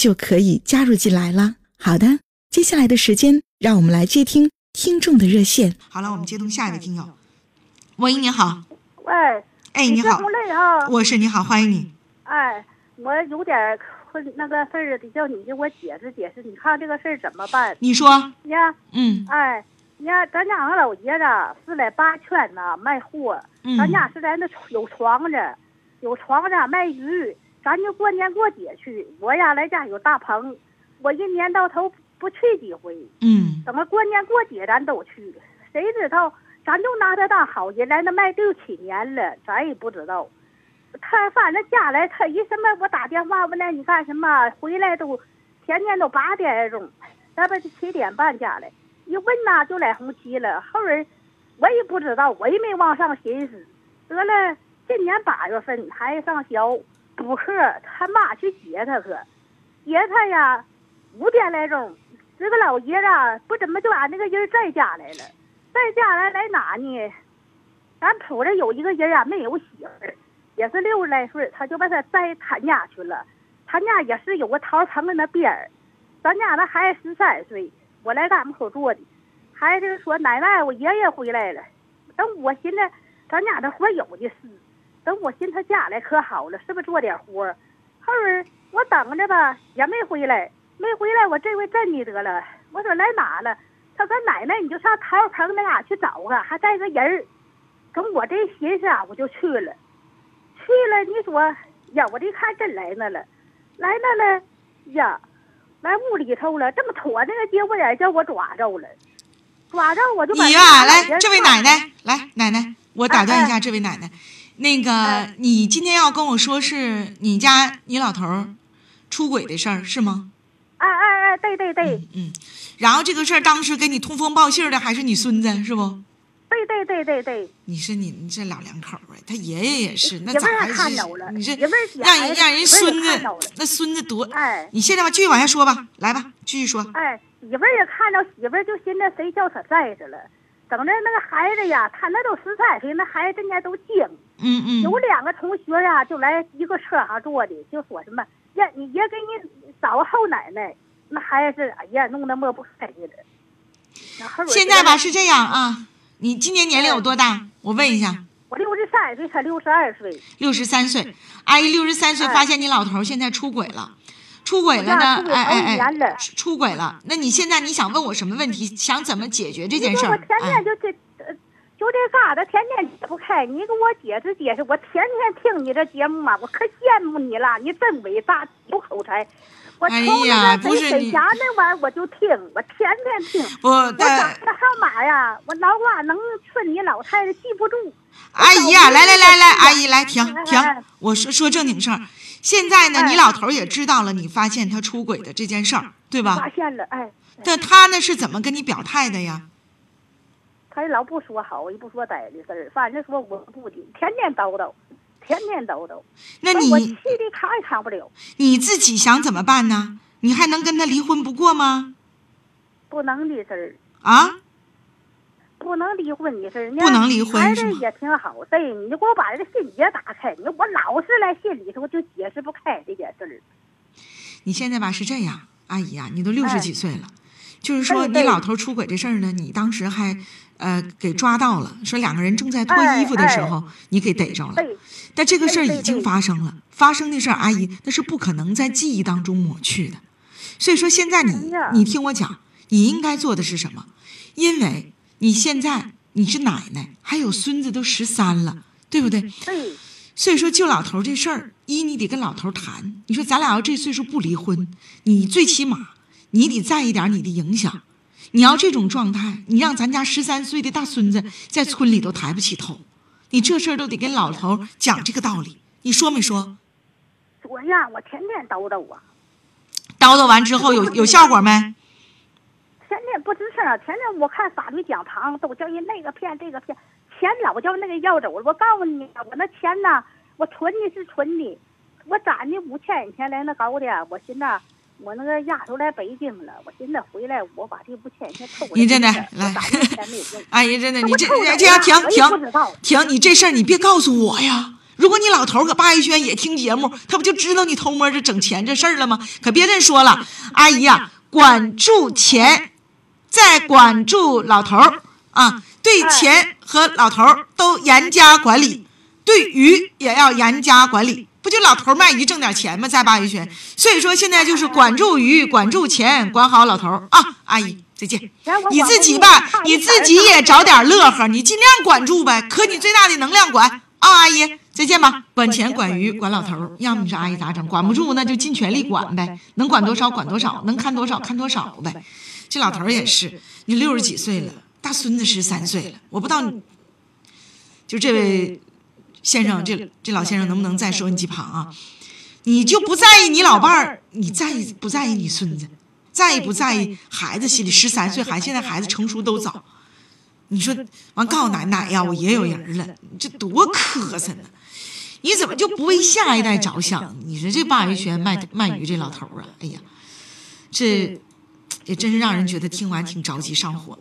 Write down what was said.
就可以加入进来了。好的，接下来的时间，让我们来接听听众的热线。好了，我们接通下一位听友。喂，你好。喂。哎，你好。我是你好，欢迎你。哎，我有点困，那个事儿得叫你给我解释解释，你看这个事儿怎么办？你说。呀。嗯。哎。你看，咱家俺老爷子是在八圈呢卖货，咱家是在那有床子，有床子卖鱼，咱就过年过节去。我呀来家有大棚，我一年到头不去几回。嗯，怎么过年过节咱都去？谁知道，咱就拿他当好人来，那卖六七年了，咱也不知道。他反正家来，他一什么我打电话问那你干什么？回来都天天都八点钟，咱不七点半家来。一问呐，就来红旗了。后人我也不知道，我也没往上寻思。得了，今年八月份孩子上学补课，他妈去接他去，接他呀，五点来钟，这个老爷子不怎么就俺那个人在家来了，在家来来哪呢？咱铺子有一个人啊，没有媳妇儿，也是六十来岁，他就把他带他家去了。他家也是有个桃城的那边儿，咱家那孩子十三岁。我来咱门口坐的，孩子说：“奶奶，我爷爷回来了。”等我寻思，咱家这活有的是。等我寻思他家来可好了，是不是做点活儿？后儿我等着吧，也没回来，没回来。我这回真的得了。我说来哪了？他说：“奶奶，你就上桃棚那嘎去找啊，还带个人儿。”等我这寻思啊，我就去了。去了，你说呀，我这一看真来那了，来那了呀。来屋里头了，这么妥那个接窝眼叫我抓着了，抓着我就你呀，来，这位奶奶，来，奶奶，我打断一下，这位奶奶，那个你今天要跟我说是你家你老头出轨的事儿是吗？哎哎哎，对对对，嗯，然后这个事儿当时给你通风报信的还是你孙子是不？对对对对对，你说你你这老两口啊，他爷爷也是，那咋还是？你这让人让人孙子，那孙子多。哎，你现在吧，继续往下说吧，来吧，继续说。哎，媳妇儿也看着，媳妇儿就寻思谁叫他在着了。等着那个孩子呀，他那都十三岁，那孩子人家都精。嗯嗯。有两个同学呀，就来一个车上坐的，就说什么呀，你爷给你找个后奶奶，那孩子哎呀，弄得抹不开的了。现在吧是这样啊。你今年年龄有多大？我问一下。我六十三岁，才六十二岁。六十三岁，阿姨六十三岁，发现你老头现在出轨了，出轨了呢？哎哎哎，出轨了。那你现在你想问我什么问题？想怎么解决这件事儿？我天天就这，就这嘎达，天天解不开。你给我解释解释，我天天听你这节目嘛，我可羡慕你了，你真伟大，有口才。哎呀，不是你家那玩意儿我就听，我天天听。我我打个号码呀，我脑瓜能顺你老太太记不住。阿姨呀，来来来来，阿姨来停停，我说说正经事儿。现在呢，你老头也知道了，你发现他出轨的这件事儿，对吧？发现了，哎。那他呢是怎么跟你表态的呀？他老不说好，也不说歹的事儿，反正说我不听，天天叨叨。天天叨叨，那你气的扛也扛不了。你自己想怎么办呢？你还能跟他离婚不过吗？不能的事儿啊！不能离婚的事儿，不能离婚孩子也挺好，对，你就给我把这个心结打开。你说我老是来心里头就解释不开这件事儿。你现在吧是这样，阿姨啊，你都六十几岁了，就是说你老头出轨这事儿呢，你当时还呃给抓到了，说两个人正在脱衣服的时候，你给逮着了。但这个事儿已经发生了，发生的事儿，阿姨那是不可能在记忆当中抹去的，所以说现在你你听我讲，你应该做的是什么？因为你现在你是奶奶，还有孙子都十三了，对不对？对，所以说救老头这事儿，一你得跟老头谈。你说咱俩要这岁数不离婚，你最起码你得在意点你的影响。你要这种状态，你让咱家十三岁的大孙子在村里都抬不起头，你这事儿都得跟老头讲这个道理。你说没说？我呀，我天天叨叨啊，叨叨完之后有有效果没？天天不吱声啊，天天我看法律讲堂都叫人那个骗这个骗，钱老叫那个要走了。我告诉你，我那钱呢，我存的是存的，我攒的五千块钱来那搞的，我寻思我那个丫头来北京了，我寻思回来我把这五千块钱凑过来。你真的来。阿姨，真的，你这这样停停道停，你这事儿你别告诉我呀。如果你老头搁鲅鱼圈也听节目，他不就知道你偷摸着整钱这事儿了吗？可别这说了，阿姨呀、管住钱，再管住老头儿啊，对钱和老头儿都严加管理，对鱼也要严加管理。不就老头卖鱼挣点钱吗？在鲅鱼圈，所以说现在就是管住鱼，管住钱，管好老头啊。阿姨，再见。你自己吧，你自己也找点乐呵，你尽量管住呗，可你最大的能量管啊，阿姨，再见吧。管钱、管鱼、管老头，要么你说阿姨咋整？管不住那就尽全力管呗，能管多少管多少，能看多少看多少呗。这老头也是，你六十几岁了，大孙子十三岁了，我不知道你，就这位先生，这这老先生能不能再说你几旁啊？你就不在意你老伴儿，你在意不在意你孙子？在意不在意孩子心里？十三岁孩，现在孩子成熟都早。你说完告诉奶奶呀，我也有人了，这多磕碜呢！你怎么就不为下一代着想？你说这鲅鱼圈卖卖鱼这老头儿啊，哎呀，这也真是让人觉得听完挺着急上火。